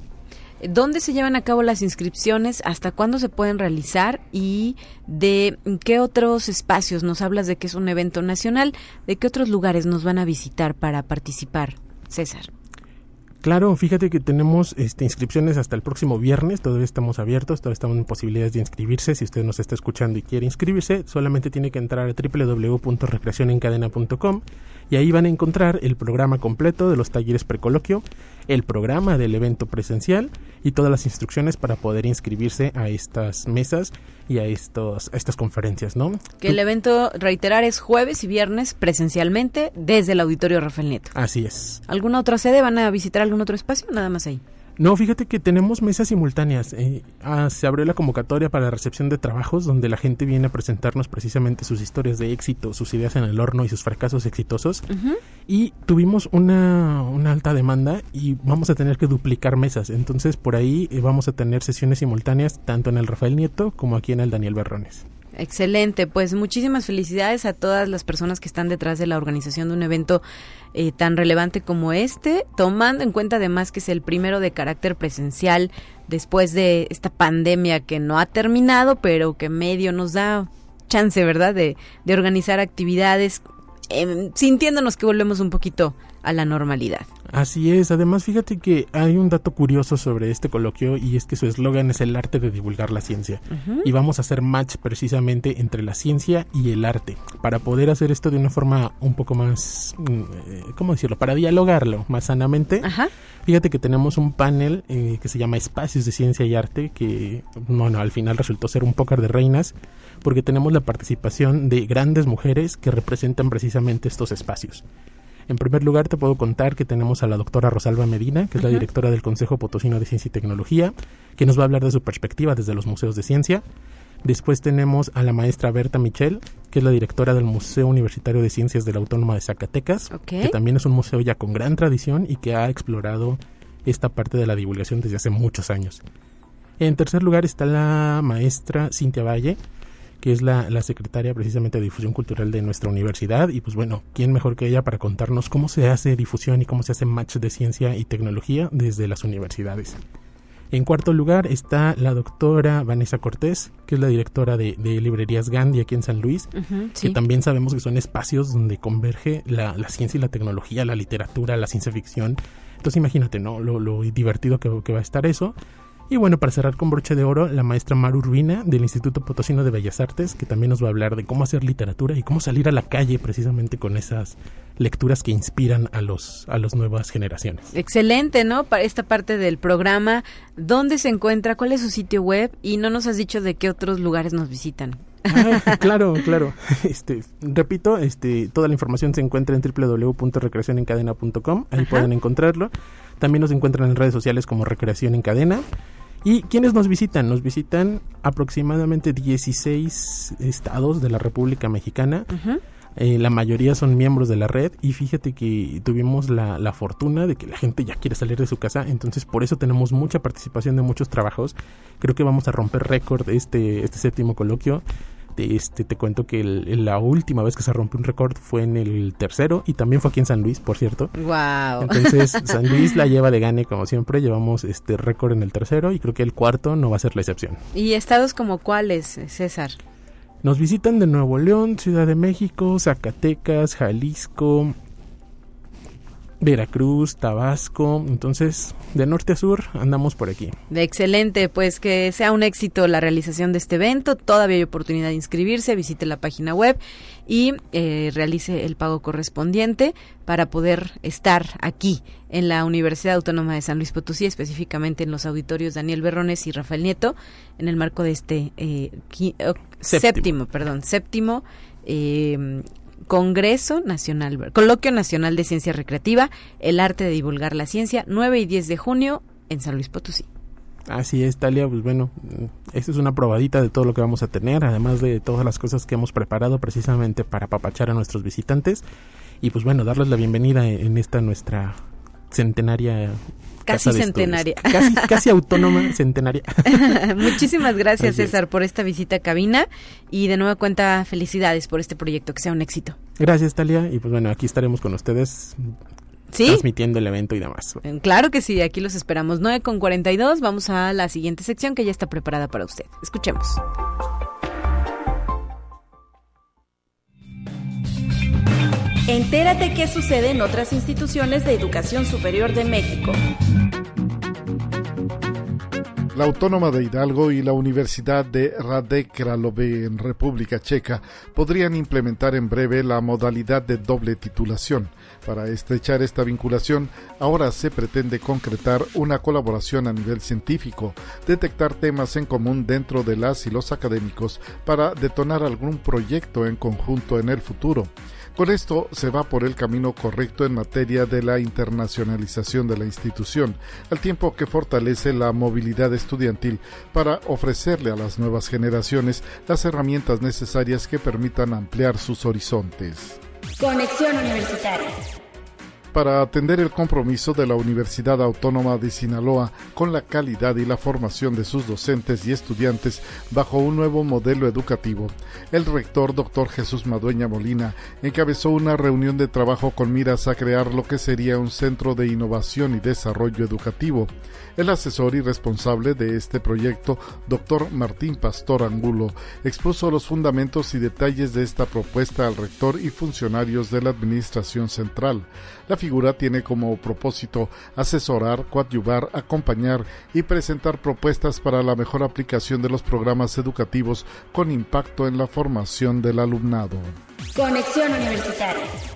¿Dónde se llevan a cabo las inscripciones? ¿Hasta cuándo se pueden realizar? ¿Y de qué otros espacios? Nos hablas de que es un evento nacional. ¿De qué otros lugares nos van a visitar para participar, César? Claro, fíjate que tenemos este, inscripciones hasta el próximo viernes, todavía estamos abiertos, todavía estamos en posibilidades de inscribirse. Si usted nos está escuchando y quiere inscribirse, solamente tiene que entrar a www.recreacionencadena.com y ahí van a encontrar el programa completo de los talleres precoloquio, el programa del evento presencial y todas las instrucciones para poder inscribirse a estas mesas y a, estos, a estas conferencias, ¿no? Que el evento, reiterar, es jueves y viernes presencialmente desde el Auditorio Rafael Nieto. Así es. ¿Alguna otra sede? ¿Van a visitar algún otro espacio? Nada más ahí. No, fíjate que tenemos mesas simultáneas. Eh, ah, se abrió la convocatoria para la recepción de trabajos donde la gente viene a presentarnos precisamente sus historias de éxito, sus ideas en el horno y sus fracasos exitosos. Y tuvimos una, una, alta demanda y vamos a tener que duplicar mesas. Entonces por ahí eh, vamos a tener sesiones simultáneas tanto en el Rafael Nieto como aquí en el Daniel Berrones. Excelente, pues muchísimas felicidades a todas las personas que están detrás de la organización de un evento eh, tan relevante como este, tomando en cuenta además que es el primero de carácter presencial después de esta pandemia que no ha terminado, pero que medio nos da chance, ¿verdad?, de, de organizar actividades em, sintiéndonos que volvemos un poquito a la normalidad. Así es, además fíjate que hay un dato curioso sobre este coloquio y es que su eslogan es el arte de divulgar la ciencia. Y vamos a hacer match precisamente entre la ciencia y el arte, para poder hacer esto de una forma un poco más, mm, ¿cómo decirlo? Para dialogarlo más sanamente. Fíjate que tenemos un panel eh, que se llama Espacios de Ciencia y Arte, que bueno, al final resultó ser un pócar de reinas, porque tenemos la participación de grandes mujeres que representan precisamente estos espacios. En primer lugar, te puedo contar que tenemos a la doctora Rosalba Medina, que es la directora del Consejo Potosino de Ciencia y Tecnología, que nos va a hablar de su perspectiva desde los museos de ciencia. Después tenemos a la maestra Berta Michel, que es la directora del Museo Universitario de Ciencias de la Autónoma de Zacatecas, que también es un museo ya con gran tradición y que ha explorado esta parte de la divulgación desde hace muchos años. En tercer lugar está la maestra Cintia Valle, que es la, secretaria precisamente de difusión cultural de nuestra universidad. Y pues bueno, ¿quién mejor que ella para contarnos cómo se hace difusión y cómo se hace match de ciencia y tecnología desde las universidades? En cuarto lugar está la doctora Vanessa Cortés, que es la directora de, Librerías Gandhi aquí en San Luis, que también sabemos que son espacios donde converge la, ciencia y la tecnología, la literatura, la ciencia ficción. Entonces imagínate, ¿no? Lo, divertido que, que va a estar eso. Y bueno, para cerrar con broche de oro, la maestra Maru Urbina del Instituto Potosino de Bellas Artes, que también nos va a hablar de cómo hacer literatura y cómo salir a la calle precisamente con esas lecturas que inspiran a los a las nuevas generaciones. Excelente, ¿no? Para esta parte del programa, ¿dónde se encuentra? ¿Cuál es su sitio web? Y no nos has dicho de qué otros lugares nos visitan. Ah, *laughs* claro, claro. Este, repito, este, toda la información se encuentra en www.recreacionencadena.com, ahí pueden encontrarlo. También nos encuentran en redes sociales como Recreación en Cadena. ¿Y quiénes nos visitan? Nos visitan aproximadamente 16 estados de la República Mexicana. Eh, la mayoría son miembros de la red y fíjate que tuvimos la, la, fortuna de que la gente ya quiere salir de su casa, entonces por eso tenemos mucha participación de muchos trabajos. Creo que vamos a romper récord este, este séptimo coloquio este, te cuento que la última vez que se rompió un récord fue en el tercero y también fue aquí en San Luis, por cierto. Wow. Entonces, *laughs* San Luis la lleva de gane como siempre, llevamos este récord en el tercero y creo que el cuarto no va a ser la excepción. ¿Y estados como cuáles, César? Nos visitan de Nuevo León, Ciudad de México, Zacatecas, Jalisco, Veracruz, Tabasco, entonces de norte a sur andamos por aquí. Excelente, pues que sea un éxito la realización de este evento, todavía hay oportunidad de inscribirse, visite la página web y eh, realice el pago correspondiente para poder estar aquí en la Universidad Autónoma de San Luis Potosí, específicamente en los auditorios Daniel Berrones y Rafael Nieto, en el marco de este eh, séptimo. perdón, séptimo eh, Congreso Nacional, Coloquio Nacional de Ciencia Recreativa, el arte de divulgar la ciencia, 9 y 10 de junio en San Luis Potosí. Así es, Talia, pues bueno, esta es una probadita de todo lo que vamos a tener, además de todas las cosas que hemos preparado precisamente para apapachar a nuestros visitantes y pues bueno, darles la bienvenida en esta nuestra centenaria Casi centenaria. Casi, autónoma *laughs* centenaria. *laughs* Muchísimas gracias, César, por esta visita a cabina y de nueva cuenta felicidades por este proyecto, que sea un éxito. Gracias, Talia, y pues bueno, aquí estaremos con ustedes. Transmitiendo el evento y demás. Eh, claro que sí, aquí los esperamos. 9 con 42, vamos a la siguiente sección que ya está preparada para usted. Escuchemos. Entérate qué sucede en otras instituciones de educación superior de México. La Autónoma de Hidalgo y la Universidad de Radek Kralove en República Checa podrían implementar en breve la modalidad de doble titulación. Para estrechar esta vinculación, ahora se pretende concretar una colaboración a nivel científico, detectar temas en común dentro de las y los académicos para detonar algún proyecto en conjunto en el futuro. Con esto se va por el camino correcto en materia de la internacionalización de la institución, al tiempo que fortalece la movilidad estudiantil para ofrecerle a las nuevas generaciones las herramientas necesarias que permitan ampliar sus horizontes. Conexión Universitaria para atender el compromiso de la Universidad Autónoma de Sinaloa con la calidad y la formación de sus docentes y estudiantes bajo un nuevo modelo educativo. El rector Dr. Jesús Madueña Molina encabezó una reunión de trabajo con miras a crear lo que sería un centro de innovación y desarrollo educativo. El asesor y responsable de este proyecto, Dr. Martín Pastor Angulo, expuso los fundamentos y detalles de esta propuesta al rector y funcionarios de la Administración Central. Figura tiene como propósito asesorar, coadyuvar, acompañar y presentar propuestas para la mejor aplicación de los programas educativos con impacto en la formación del alumnado. Conexión Universitaria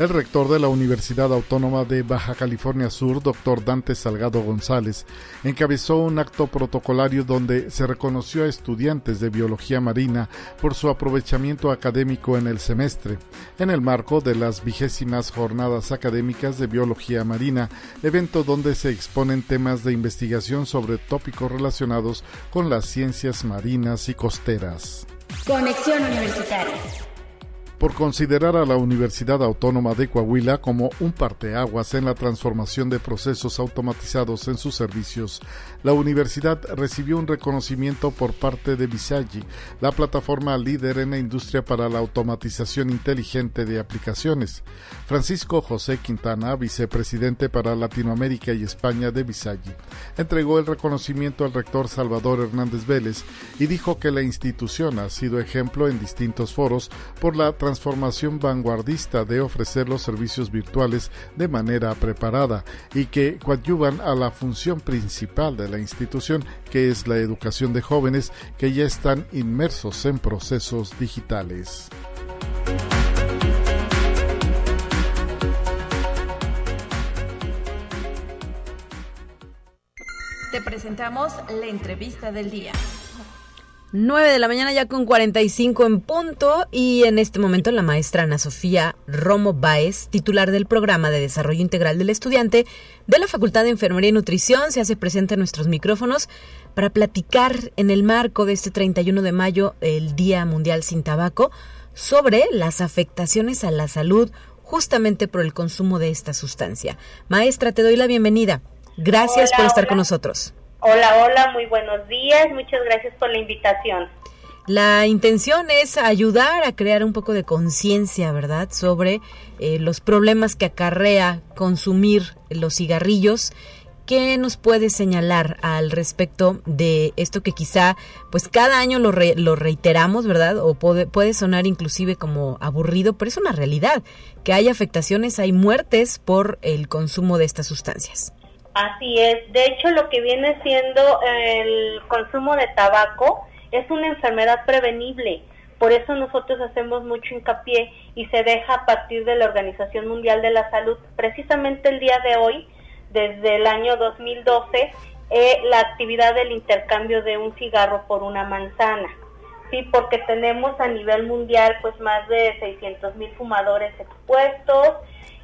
el rector de la Universidad Autónoma de Baja California Sur, doctor Dante Salgado González, encabezó un acto protocolario donde se reconoció a estudiantes de biología marina por su aprovechamiento académico en el semestre, en el marco de las vigésimas jornadas académicas de biología marina, evento donde se exponen temas de investigación sobre tópicos relacionados con las ciencias marinas y costeras. Conexión Universitaria por considerar a la Universidad Autónoma de Coahuila como un parteaguas en la transformación de procesos automatizados en sus servicios. La universidad recibió un reconocimiento por parte de Visagi, la plataforma líder en la industria para la automatización inteligente de aplicaciones. Francisco José Quintana, vicepresidente para Latinoamérica y España de Visagi, entregó el reconocimiento al rector Salvador Hernández Vélez y dijo que la institución ha sido ejemplo en distintos foros por la transformación vanguardista de ofrecer los servicios virtuales de manera preparada y que coadyuvan a la función principal de la institución, que es la educación de jóvenes que ya están inmersos en procesos digitales. Te presentamos la entrevista del día. 9 de la mañana ya con 45 en punto y en este momento la maestra Ana Sofía Romo Baez, titular del programa de desarrollo integral del estudiante de la Facultad de Enfermería y Nutrición, se hace presente en nuestros micrófonos para platicar en el marco de este 31 de mayo, el Día Mundial sin Tabaco, sobre las afectaciones a la salud justamente por el consumo de esta sustancia. Maestra, te doy la bienvenida. Gracias por estar con nosotros. Hola, hola, muy buenos días. Muchas gracias por la invitación. La intención es ayudar a crear un poco de conciencia, ¿verdad?, sobre eh, los problemas que acarrea consumir los cigarrillos. ¿Qué nos puede señalar al respecto de esto que quizá, pues cada año lo, lo reiteramos, ¿verdad? O puede, puede sonar inclusive como aburrido, pero es una realidad, que hay afectaciones, hay muertes por el consumo de estas sustancias. Así es. De hecho, lo que viene siendo el consumo de tabaco es una enfermedad prevenible. Por eso nosotros hacemos mucho hincapié y se deja a partir de la Organización Mundial de la Salud, precisamente el día de hoy, desde el año 2012, eh, la actividad del intercambio de un cigarro por una manzana. Sí, porque tenemos a nivel mundial pues más de 600 mil fumadores expuestos,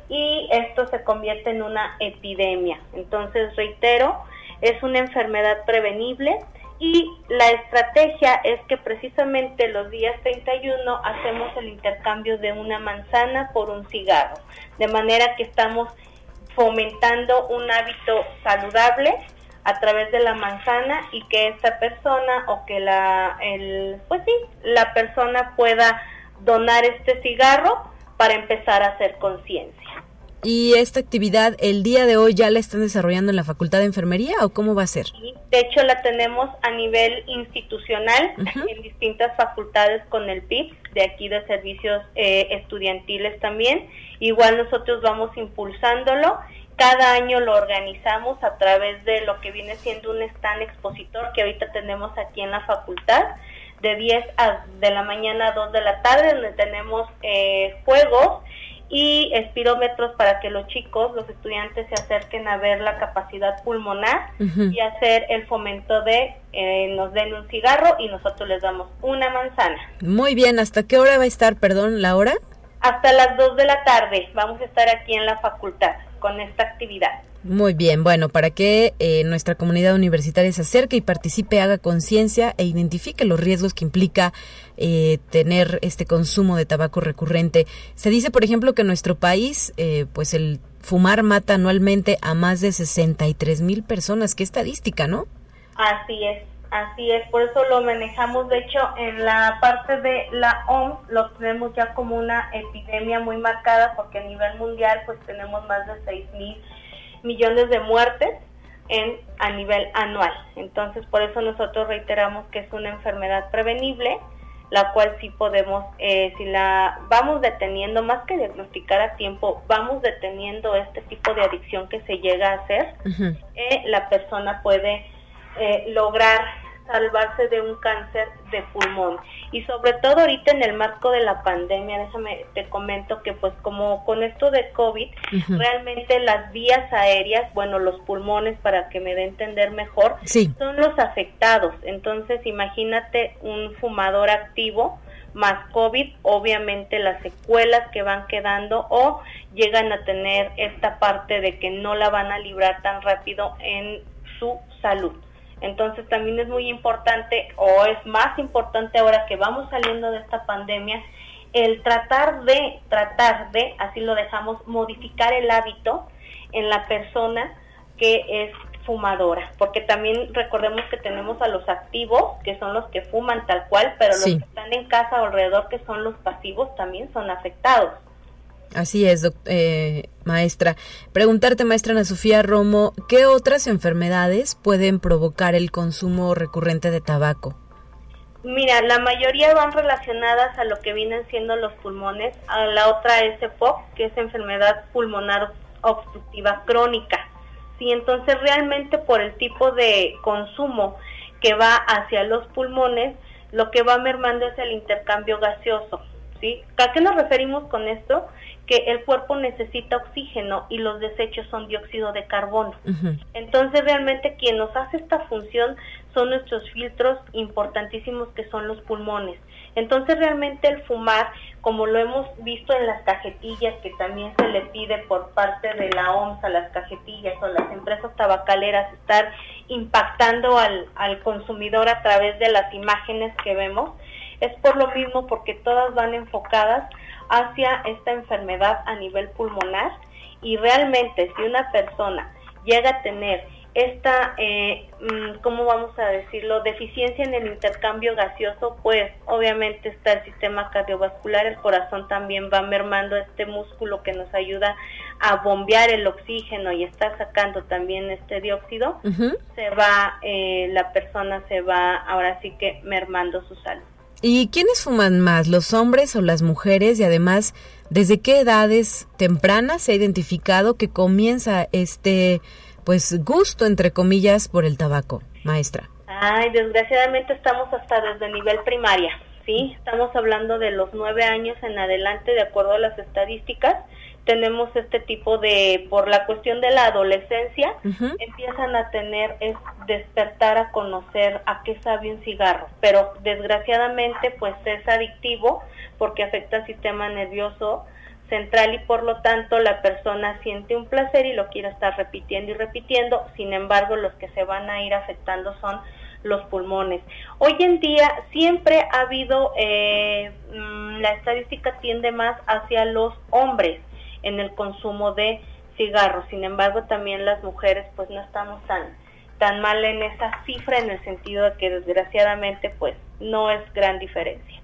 y esto se convierte en una epidemia. Entonces, reitero, es una enfermedad prevenible y la estrategia es que precisamente los días 31 hacemos el intercambio de una manzana por un cigarro, de manera que estamos fomentando un hábito saludable a través de la manzana y que esta persona o que la pues sí, la persona pueda donar este cigarro para empezar a hacer conciencia. ¿Y esta actividad el día de hoy ya la están desarrollando en la Facultad de Enfermería o cómo va a ser? de hecho la tenemos a nivel institucional en distintas facultades con el PIB, de aquí de servicios eh, estudiantiles también. Igual nosotros vamos impulsándolo cada año lo organizamos a través de lo que viene siendo un stand expositor que ahorita tenemos aquí en la facultad de 10 a, de la mañana a 2 de la tarde donde tenemos eh, juegos y espirómetros para que los chicos, los estudiantes se acerquen a ver la capacidad pulmonar y hacer el fomento de eh, nos den un cigarro y nosotros les damos una manzana. Muy bien, ¿hasta qué hora va a estar, perdón, la hora? Hasta las 2 de la tarde vamos a estar aquí en la facultad con esta actividad. Muy bien, bueno, para que eh, nuestra comunidad universitaria se acerque y participe, haga conciencia e identifique los riesgos que implica eh, tener este consumo de tabaco recurrente. Se dice, por ejemplo, que en nuestro país, eh, pues el fumar mata anualmente a más de 63 mil personas. Qué estadística, ¿no? Así es. Así es, por eso lo manejamos, de hecho, en la parte de la OMS lo tenemos ya como una epidemia muy marcada porque a nivel mundial pues tenemos más de 6 mil millones de muertes en, a nivel anual. Entonces, por eso nosotros reiteramos que es una enfermedad prevenible, la cual sí podemos, eh, si la vamos deteniendo, más que diagnosticar a tiempo, vamos deteniendo este tipo de adicción que se llega a hacer, eh, la persona puede eh, lograr salvarse de un cáncer de pulmón. Y sobre todo ahorita en el marco de la pandemia, déjame te comento que pues como con esto de COVID, realmente las vías aéreas, bueno, los pulmones para que me dé entender mejor, son los afectados. Entonces, imagínate un fumador activo más COVID, obviamente las secuelas que van quedando o llegan a tener esta parte de que no la van a librar tan rápido en su salud. Entonces también es muy importante o es más importante ahora que vamos saliendo de esta pandemia el tratar de, tratar de, así lo dejamos, modificar el hábito en la persona que es fumadora, porque también recordemos que tenemos a los activos, que son los que fuman tal cual, pero los que están en casa o alrededor, que son los pasivos, también son afectados. Así es, eh, maestra. Preguntarte, maestra Ana Sofía Romo, ¿qué otras enfermedades pueden provocar el consumo recurrente de tabaco? Mira, la mayoría van relacionadas a lo que vienen siendo los pulmones. A la otra es EPOC, que es enfermedad pulmonar obstructiva crónica. Sí, entonces realmente por el tipo de consumo que va hacia los pulmones, lo que va mermando es el intercambio gaseoso. ¿sí? ¿A qué nos referimos con esto? Que el cuerpo necesita oxígeno y los desechos son dióxido de carbono. Entonces realmente quien nos hace esta función son nuestros filtros importantísimos que son los pulmones. Entonces realmente el fumar, como lo hemos visto en las cajetillas que también se le pide por parte de la OMS a las cajetillas o las empresas tabacaleras estar impactando al, al consumidor a través de las imágenes que vemos, es por lo mismo porque todas van enfocadas hacia esta enfermedad a nivel pulmonar y realmente si una persona llega a tener esta, eh, mm, ¿cómo vamos a decirlo?, deficiencia en el intercambio gaseoso, pues obviamente está el sistema cardiovascular, el corazón también va mermando este músculo que nos ayuda a bombear el oxígeno y está sacando también este dióxido, se va, eh, la persona se va ahora sí que mermando su salud. ¿Y quiénes fuman más, los hombres o las mujeres? Y además, ¿desde qué edades tempranas se ha identificado que comienza este, pues, gusto, entre comillas, por el tabaco, maestra? Ay, desgraciadamente estamos hasta desde nivel primaria, ¿sí? Estamos hablando de los nueve años en adelante, de acuerdo a las estadísticas, tenemos este tipo de, por la cuestión de la adolescencia, empiezan a tener, es despertar a conocer a qué sabe un cigarro, pero desgraciadamente pues es adictivo porque afecta al sistema nervioso central y por lo tanto la persona siente un placer y lo quiere estar repitiendo y repitiendo, sin embargo los que se van a ir afectando son los pulmones. Hoy en día siempre ha habido, eh, mm, la estadística tiende más hacia los hombres, en el consumo de cigarros. Sin embargo, también las mujeres pues no estamos tan tan mal en esa cifra en el sentido de que desgraciadamente pues no es gran diferencia.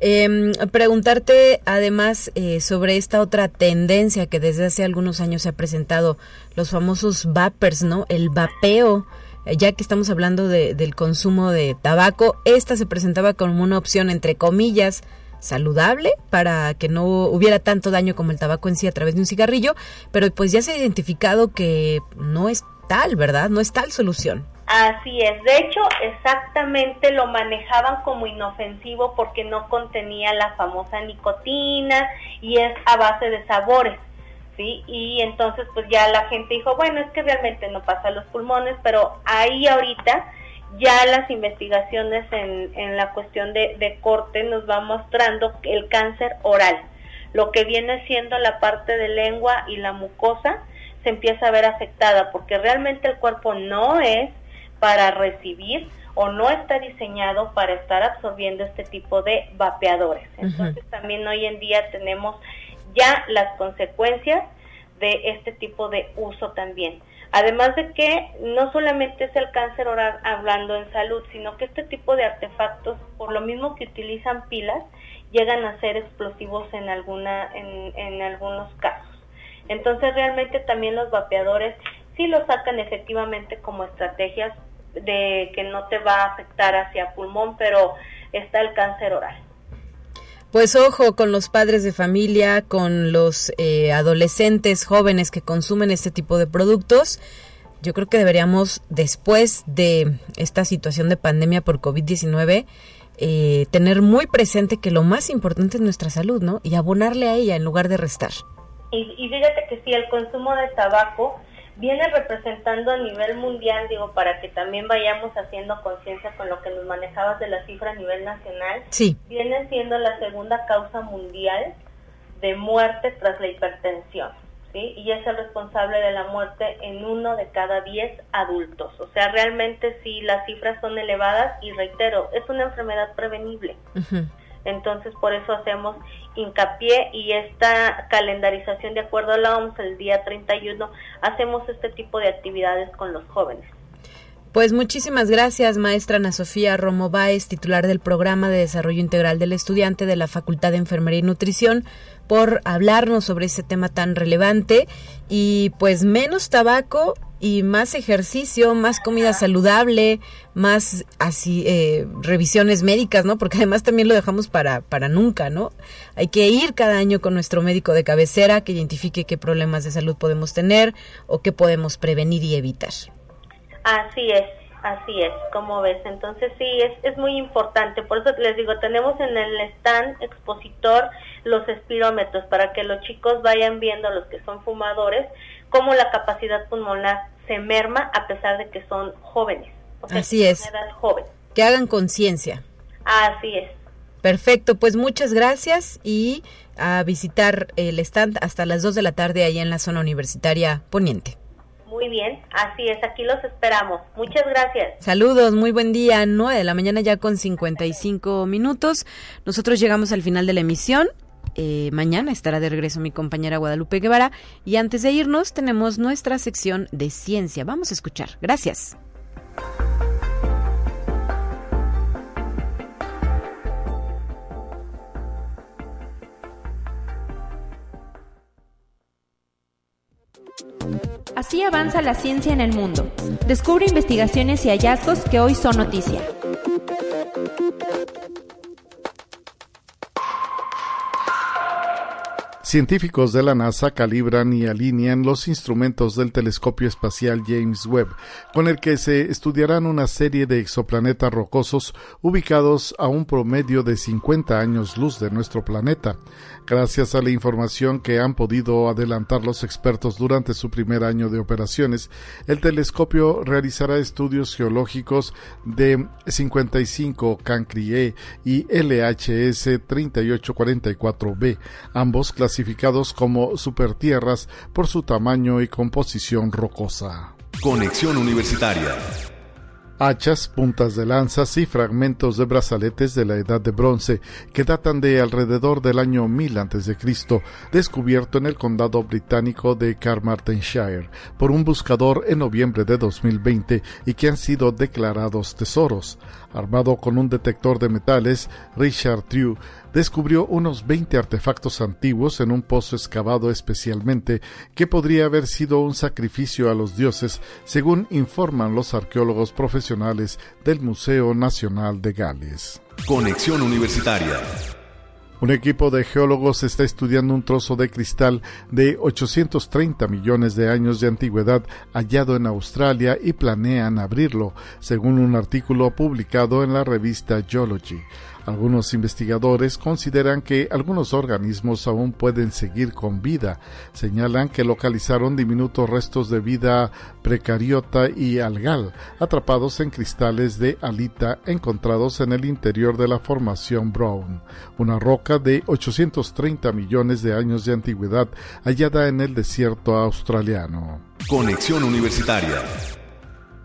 Eh, preguntarte además eh, sobre esta otra tendencia que desde hace algunos años se ha presentado, los famosos vapers, ¿no? El vapeo, eh, ya que estamos hablando de, del consumo de tabaco, esta se presentaba como una opción, entre comillas, saludable para que no hubiera tanto daño como el tabaco en sí a través de un cigarrillo, pero pues ya se ha identificado que no es tal, ¿verdad? No es tal solución. Así es, de hecho exactamente lo manejaban como inofensivo porque no contenía la famosa nicotina y es a base de sabores, ¿sí? Y entonces pues ya la gente dijo, bueno, es que realmente no pasa a los pulmones, pero ahí ahorita ya las investigaciones en, en la cuestión de, de corte nos va mostrando el cáncer oral, lo que viene siendo la parte de lengua y la mucosa se empieza a ver afectada porque realmente el cuerpo no es para recibir o no está diseñado para estar absorbiendo este tipo de vapeadores. Entonces también hoy en día tenemos ya las consecuencias de este tipo de uso también. Además de que no solamente es el cáncer oral hablando en salud, sino que este tipo de artefactos, por lo mismo que utilizan pilas, llegan a ser explosivos en algunos casos. Entonces realmente también los vapeadores sí lo sacan efectivamente como estrategias de que no te va a afectar hacia pulmón, pero está el cáncer oral. Pues ojo con los padres de familia, con los eh, adolescentes jóvenes que consumen este tipo de productos. Yo creo que deberíamos, después de esta situación de pandemia por COVID-19, eh, tener muy presente que lo más importante es nuestra salud, ¿no? Y abonarle a ella en lugar de restar. Y, y fíjate que sí, el consumo de tabaco viene representando a nivel mundial, digo, para que también vayamos haciendo conciencia con lo que nos manejabas de la cifra a nivel nacional, sí. viene siendo la segunda causa mundial de muerte tras la hipertensión, ¿sí? Y es el responsable de la muerte en uno de cada diez adultos. O sea, realmente sí, las cifras son elevadas y reitero, es una enfermedad prevenible. Entonces, por eso hacemos hincapié y esta calendarización de acuerdo a la OMS, el día 31, hacemos este tipo de actividades con los jóvenes. Pues muchísimas gracias, maestra Ana Sofía Romo Báez, titular del Programa de Desarrollo Integral del Estudiante de la Facultad de Enfermería y Nutrición, por hablarnos sobre ese tema tan relevante. Y pues menos tabaco y más ejercicio, más comida saludable, más así eh, revisiones médicas, ¿no? Porque además también lo dejamos para para nunca, ¿no? Hay que ir cada año con nuestro médico de cabecera que identifique qué problemas de salud podemos tener o qué podemos prevenir y evitar. Así es, así es, como ves. Entonces sí, es, es muy importante. Por eso les digo, tenemos en el stand expositor los espirómetros para que los chicos vayan viendo, los que son fumadores, cómo la capacidad pulmonar se merma a pesar de que son jóvenes. Así es. Edad joven. Que hagan conciencia. Así es. Perfecto, pues muchas gracias y a visitar el stand hasta las 2 de la tarde ahí en la zona universitaria poniente. Muy bien, así es, aquí los esperamos. Muchas gracias. Saludos, muy buen día, 9 de la mañana ya con 55 minutos. Nosotros llegamos al final de la emisión. Eh, mañana estará de regreso mi compañera Guadalupe Guevara y antes de irnos tenemos nuestra sección de ciencia. Vamos a escuchar. Gracias. Así avanza la ciencia en el mundo. Descubre investigaciones y hallazgos que hoy son noticia. Científicos de la NASA calibran y alinean los instrumentos del telescopio espacial James Webb, con el que se estudiarán una serie de exoplanetas rocosos ubicados a un promedio de 50 años luz de nuestro planeta. Gracias a la información que han podido adelantar los expertos durante su primer año de operaciones, el telescopio realizará estudios geológicos de 55 Cancrie y LHS 3844b, ambos clasificados como supertierras por su tamaño y composición rocosa. Conexión Universitaria hachas, puntas de lanzas y fragmentos de brazaletes de la Edad de Bronce que datan de alrededor del año 1000 a.C., descubierto en el condado británico de Carmarthenshire por un buscador en noviembre de 2020 y que han sido declarados tesoros. Armado con un detector de metales, Richard True descubrió unos 20 artefactos antiguos en un pozo excavado especialmente que podría haber sido un sacrificio a los dioses, según informan los arqueólogos profesionales del Museo Nacional de Gales. Conexión Universitaria. Un equipo de geólogos está estudiando un trozo de cristal de 830 millones de años de antigüedad hallado en Australia y planean abrirlo, según un artículo publicado en la revista Geology. Algunos investigadores consideran que algunos organismos aún pueden seguir con vida. Señalan que localizaron diminutos restos de vida precariota y algal atrapados en cristales de alita encontrados en el interior de la formación Brown, una roca de 830 millones de años de antigüedad hallada en el desierto australiano. Conexión Universitaria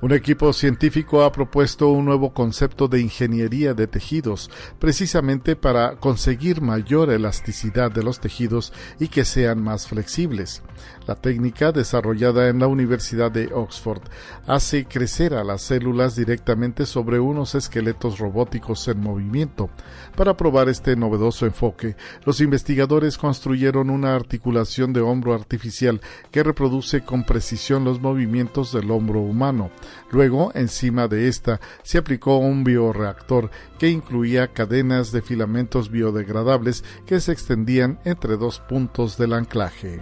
un equipo científico ha propuesto un nuevo concepto de ingeniería de tejidos, precisamente para conseguir mayor elasticidad de los tejidos y que sean más flexibles. La técnica, desarrollada en la Universidad de Oxford, hace crecer a las células directamente sobre unos esqueletos robóticos en movimiento. Para probar este novedoso enfoque, los investigadores construyeron una articulación de hombro artificial que reproduce con precisión los movimientos del hombro humano. Luego, encima de esta, se aplicó un bioreactor que incluía cadenas de filamentos biodegradables que se extendían entre dos puntos del anclaje.